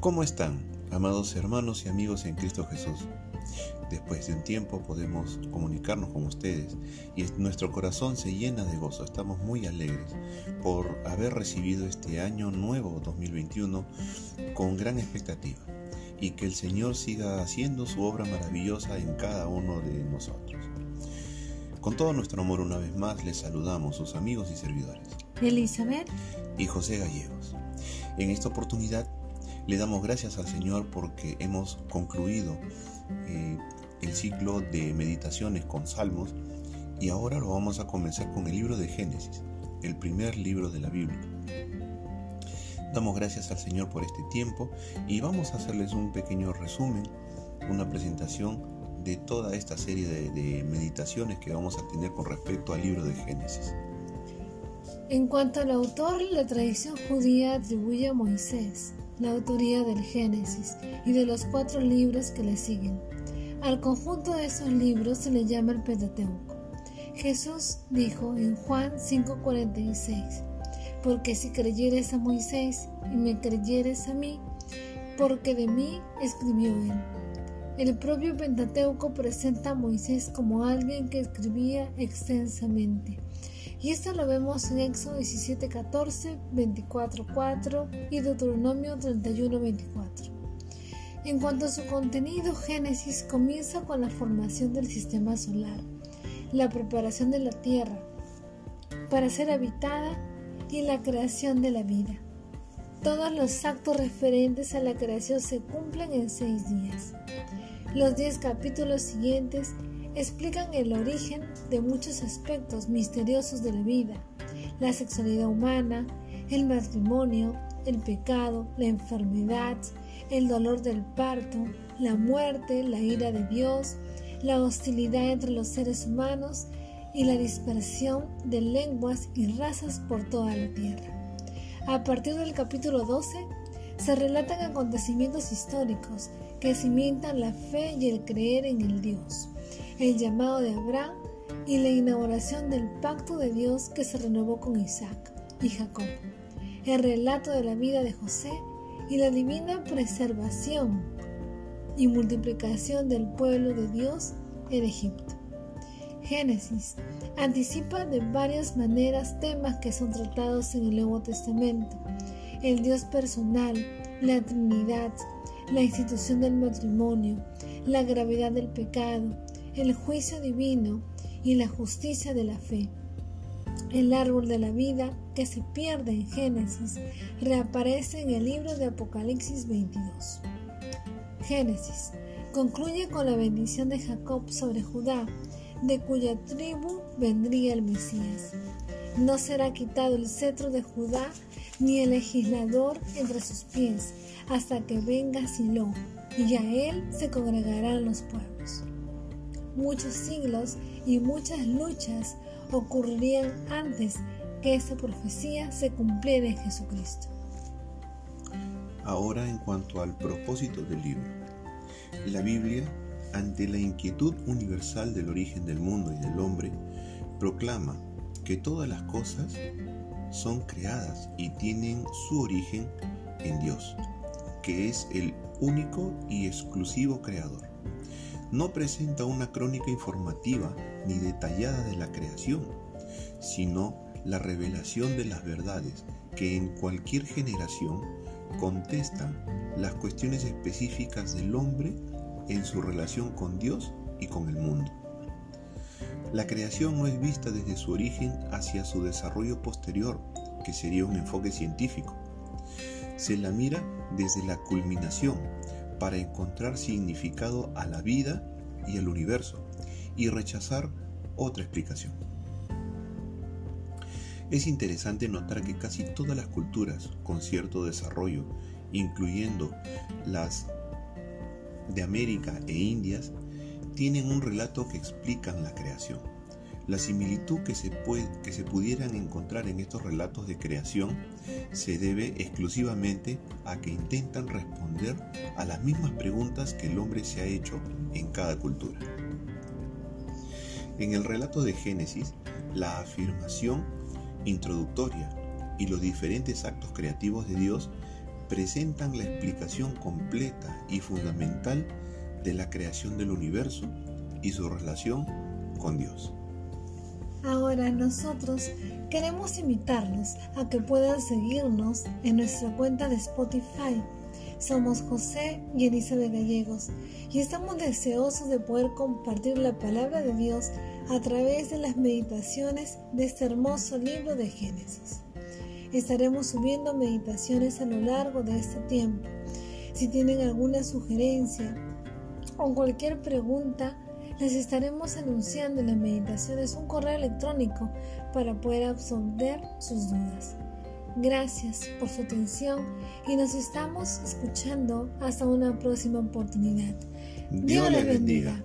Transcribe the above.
¿Cómo están, amados hermanos y amigos en Cristo Jesús? Después de un tiempo podemos comunicarnos con ustedes y nuestro corazón se llena de gozo. Estamos muy alegres por haber recibido este año nuevo 2021 con gran expectativa y que el Señor siga haciendo su obra maravillosa en cada uno de nosotros. Con todo nuestro amor una vez más les saludamos sus amigos y servidores. Elizabeth y José Gallegos. En esta oportunidad le damos gracias al Señor porque hemos concluido eh, el ciclo de meditaciones con salmos y ahora lo vamos a comenzar con el libro de Génesis, el primer libro de la Biblia. Damos gracias al Señor por este tiempo y vamos a hacerles un pequeño resumen, una presentación de toda esta serie de, de meditaciones que vamos a tener con respecto al libro de Génesis. En cuanto al autor, la tradición judía atribuye a Moisés la autoría del Génesis y de los cuatro libros que le siguen. Al conjunto de esos libros se le llama el Pentateuco. Jesús dijo en Juan 5:46, porque si creyeres a Moisés y me creyeres a mí, porque de mí escribió él. El propio Pentateuco presenta a Moisés como alguien que escribía extensamente y esto lo vemos en Éxodo 17, 14, 24, 4 y Deuteronomio 31, 24. En cuanto a su contenido, Génesis comienza con la formación del sistema solar, la preparación de la tierra para ser habitada y la creación de la vida. Todos los actos referentes a la creación se cumplen en seis días. Los diez capítulos siguientes explican el origen de muchos aspectos misteriosos de la vida, la sexualidad humana, el matrimonio, el pecado, la enfermedad, el dolor del parto, la muerte, la ira de Dios, la hostilidad entre los seres humanos y la dispersión de lenguas y razas por toda la tierra. A partir del capítulo 12 se relatan acontecimientos históricos que cimientan la fe y el creer en el Dios el llamado de Abraham y la inauguración del pacto de Dios que se renovó con Isaac y Jacob, el relato de la vida de José y la divina preservación y multiplicación del pueblo de Dios en Egipto. Génesis anticipa de varias maneras temas que son tratados en el Nuevo Testamento, el Dios personal, la Trinidad, la institución del matrimonio, la gravedad del pecado, el juicio divino y la justicia de la fe. El árbol de la vida que se pierde en Génesis reaparece en el libro de Apocalipsis 22. Génesis concluye con la bendición de Jacob sobre Judá, de cuya tribu vendría el Mesías. No será quitado el cetro de Judá ni el legislador entre sus pies, hasta que venga Silo, y a él se congregarán los pueblos muchos siglos y muchas luchas ocurrirían antes que esa profecía se cumpliera en Jesucristo. Ahora en cuanto al propósito del libro. La Biblia, ante la inquietud universal del origen del mundo y del hombre, proclama que todas las cosas son creadas y tienen su origen en Dios, que es el único y exclusivo creador no presenta una crónica informativa ni detallada de la creación, sino la revelación de las verdades que en cualquier generación contestan las cuestiones específicas del hombre en su relación con Dios y con el mundo. La creación no es vista desde su origen hacia su desarrollo posterior, que sería un enfoque científico. Se la mira desde la culminación, para encontrar significado a la vida y al universo y rechazar otra explicación. Es interesante notar que casi todas las culturas con cierto desarrollo, incluyendo las de América e Indias, tienen un relato que explican la creación. La similitud que se, puede, que se pudieran encontrar en estos relatos de creación se debe exclusivamente a que intentan responder a las mismas preguntas que el hombre se ha hecho en cada cultura. En el relato de Génesis, la afirmación introductoria y los diferentes actos creativos de Dios presentan la explicación completa y fundamental de la creación del universo y su relación con Dios. Ahora nosotros queremos invitarlos a que puedan seguirnos en nuestra cuenta de Spotify. Somos José y Elisa de Gallegos y estamos deseosos de poder compartir la palabra de Dios a través de las meditaciones de este hermoso libro de Génesis. Estaremos subiendo meditaciones a lo largo de este tiempo. Si tienen alguna sugerencia o cualquier pregunta, les estaremos anunciando en las meditaciones un correo electrónico para poder absolver sus dudas. Gracias por su atención y nos estamos escuchando hasta una próxima oportunidad. Dios les bendiga.